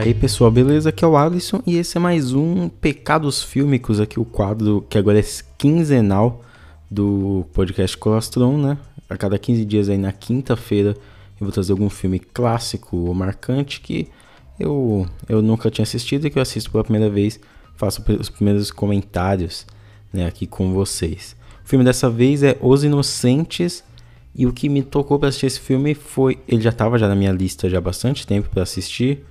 aí pessoal, beleza? Aqui é o Alisson e esse é mais um Pecados Fílmicos, aqui o quadro que agora é quinzenal do podcast Colostron, né? A cada 15 dias aí na quinta-feira eu vou trazer algum filme clássico ou marcante que eu, eu nunca tinha assistido e que eu assisto pela primeira vez, faço os primeiros comentários né, aqui com vocês. O filme dessa vez é Os Inocentes e o que me tocou para assistir esse filme foi, ele já estava já na minha lista já há bastante tempo para assistir,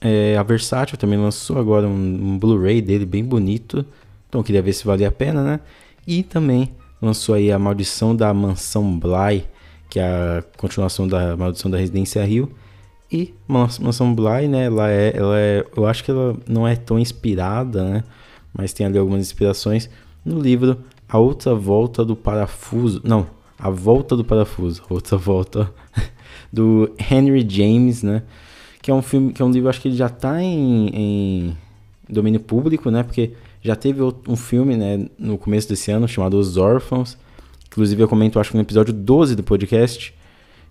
é, a Versátil também lançou agora um, um Blu-ray dele bem bonito. Então queria ver se valia a pena, né? E também lançou aí a Maldição da Mansão Bly, que é a continuação da Maldição da Residência Rio. E Mansão Bly, né? Ela é, ela é, eu acho que ela não é tão inspirada, né? Mas tem ali algumas inspirações no livro A Outra Volta do Parafuso. Não, A Volta do Parafuso. Outra Volta do Henry James, né? Que é um filme, que é um livro, acho que ele já está em, em, domínio público, né? Porque já teve um filme, né, no começo desse ano, chamado Os Órfãos. Inclusive eu comento, acho que no episódio 12 do podcast,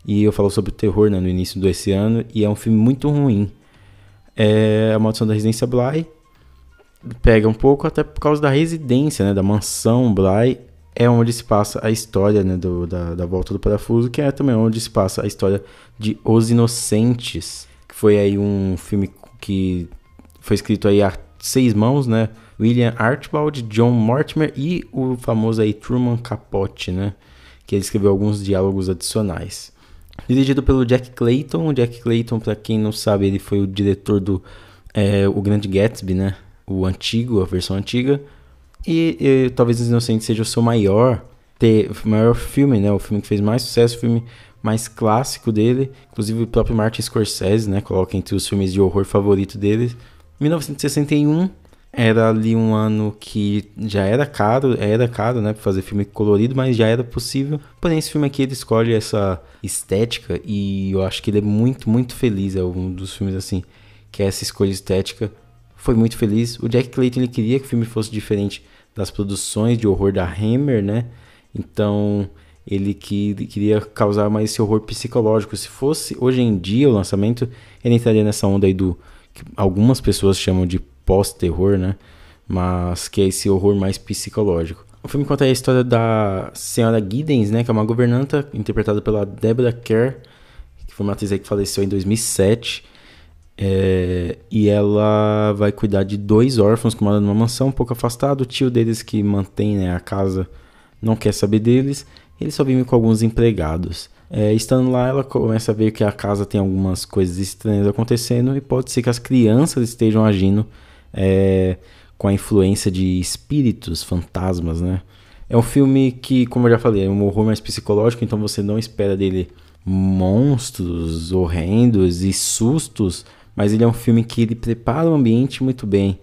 e eu falo sobre o terror, né, no início desse ano, e é um filme muito ruim. É A Maldição da Residência Bly pega um pouco até por causa da residência, né, da mansão Bly, é onde se passa a história, né, do, da, da volta do parafuso, que é também onde se passa a história de Os Inocentes, foi aí um filme que foi escrito aí a seis mãos, né? William Archibald, John Mortimer e o famoso aí Truman Capote, né? Que ele escreveu alguns diálogos adicionais. Dirigido pelo Jack Clayton. O Jack Clayton, para quem não sabe, ele foi o diretor do é, O Grande Gatsby, né? O antigo, a versão antiga. E, e talvez Os Inocentes seja o seu maior, ter, maior filme, né? O filme que fez mais sucesso, o filme mais clássico dele, inclusive o próprio Martin Scorsese, né, coloca entre os filmes de horror favorito dele. 1961 era ali um ano que já era caro, era caro, né, para fazer filme colorido, mas já era possível. Porém, esse filme aqui ele escolhe essa estética e eu acho que ele é muito, muito feliz. É um dos filmes assim que é essa escolha estética foi muito feliz. O Jack Clayton ele queria que o filme fosse diferente das produções de horror da Hammer, né? Então ele que queria causar mais esse horror psicológico. Se fosse hoje em dia o lançamento, ele entraria nessa onda aí do que algumas pessoas chamam de pós-terror, né? Mas que é esse horror mais psicológico. O filme conta a história da senhora Giddens, né, que é uma governanta interpretada pela Deborah Kerr, que foi uma atriz que faleceu em 2007. É, e ela vai cuidar de dois órfãos que moram numa mansão um pouco afastado. O tio deles que mantém né, a casa não quer saber deles ele só vive com alguns empregados. É, estando lá, ela começa a ver que a casa tem algumas coisas estranhas acontecendo e pode ser que as crianças estejam agindo é, com a influência de espíritos, fantasmas, né? É um filme que, como eu já falei, é um horror mais psicológico, então você não espera dele monstros horrendos e sustos, mas ele é um filme que ele prepara o ambiente muito bem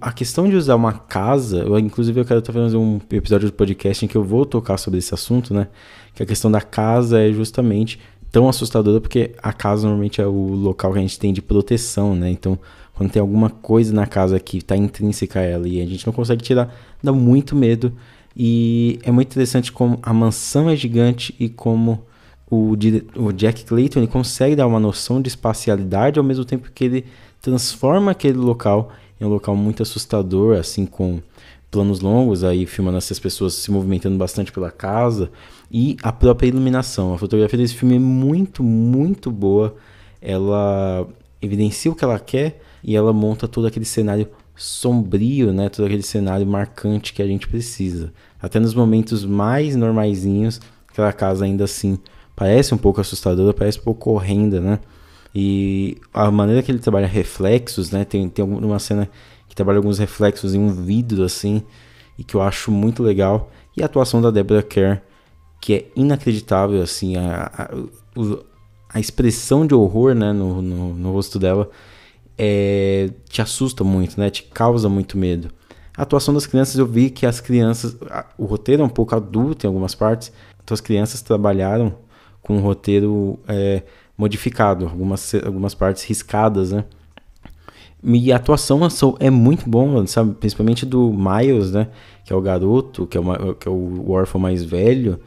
a questão de usar uma casa, eu, inclusive eu quero fazer um episódio do podcast em que eu vou tocar sobre esse assunto, né? Que a questão da casa é justamente tão assustadora porque a casa normalmente é o local que a gente tem de proteção, né? Então, quando tem alguma coisa na casa que está intrínseca a ela e a gente não consegue tirar, dá muito medo. E é muito interessante como a mansão é gigante e como o, o Jack Clayton ele consegue dar uma noção de espacialidade ao mesmo tempo que ele transforma aquele local é um local muito assustador, assim, com planos longos, aí filmando essas pessoas se movimentando bastante pela casa. E a própria iluminação. A fotografia desse filme é muito, muito boa. Ela evidencia o que ela quer e ela monta todo aquele cenário sombrio, né? Todo aquele cenário marcante que a gente precisa. Até nos momentos mais normaisinhos, aquela casa ainda assim parece um pouco assustadora, parece um pouco horrenda, né? E a maneira que ele trabalha reflexos, né? Tem, tem uma cena que trabalha alguns reflexos em um vidro, assim, e que eu acho muito legal. E a atuação da Deborah Kerr, que é inacreditável, assim, a, a, a expressão de horror, né, no, no, no rosto dela é, te assusta muito, né? Te causa muito medo. A atuação das crianças, eu vi que as crianças. O roteiro é um pouco adulto em algumas partes, então as crianças trabalharam com um roteiro é, modificado, algumas, algumas partes riscadas, né? E a atuação é muito bom, sabe? Principalmente do Miles, né? Que é o garoto, que é, uma, que é o órfão mais velho.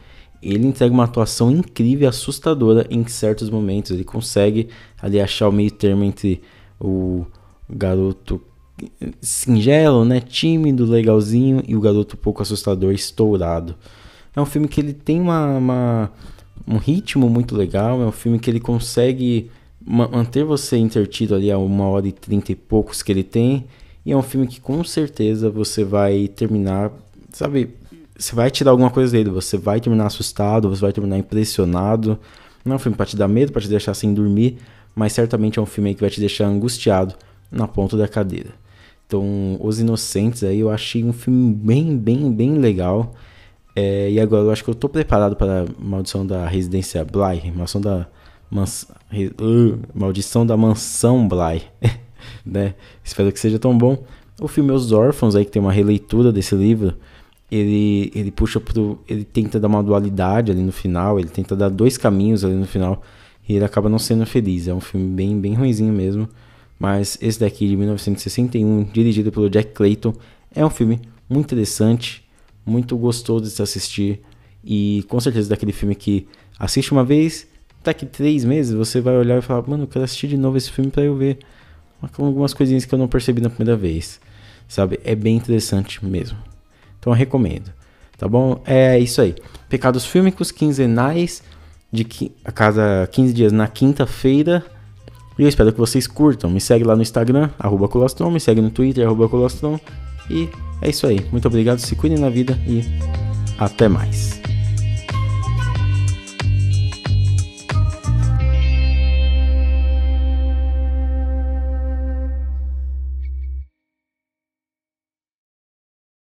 Ele entrega uma atuação incrível e assustadora em certos momentos. Ele consegue ali achar o meio termo entre o garoto singelo, né, tímido, legalzinho e o garoto pouco assustador, estourado. É um filme que ele tem uma, uma um ritmo muito legal, é um filme que ele consegue manter você intertido ali a uma hora e trinta e poucos que ele tem, e é um filme que com certeza você vai terminar, sabe, você vai tirar alguma coisa dele, você vai terminar assustado, você vai terminar impressionado. Não é um filme para te dar medo, para te deixar sem dormir, mas certamente é um filme que vai te deixar angustiado na ponta da cadeira. Então, Os Inocentes aí eu achei um filme bem, bem, bem legal. É, e agora eu acho que eu tô preparado para a Maldição da Residência Bly, Maldição da Mans... Uh, Maldição da Mansão Bly, né? Espero que seja tão bom. O filme Os Órfãos aí que tem uma releitura desse livro, ele ele puxa pro ele tenta dar uma dualidade ali no final, ele tenta dar dois caminhos ali no final e ele acaba não sendo feliz. É um filme bem bem ruinzinho mesmo, mas esse daqui de 1961, dirigido pelo Jack Clayton, é um filme muito interessante muito gostoso de se assistir. E com certeza daquele filme que assiste uma vez, daqui três meses você vai olhar e falar, mano, eu quero assistir de novo esse filme para eu ver algumas coisinhas que eu não percebi na primeira vez. Sabe? É bem interessante mesmo. Então eu recomendo. Tá bom? É isso aí. Pecados Fílmicos quinzenais de a cada 15 dias na quinta-feira. E eu espero que vocês curtam. Me segue lá no Instagram, arroba Colostron, me segue no Twitter, arroba Colostron. E é isso aí. Muito obrigado, se cuidem na vida e até mais.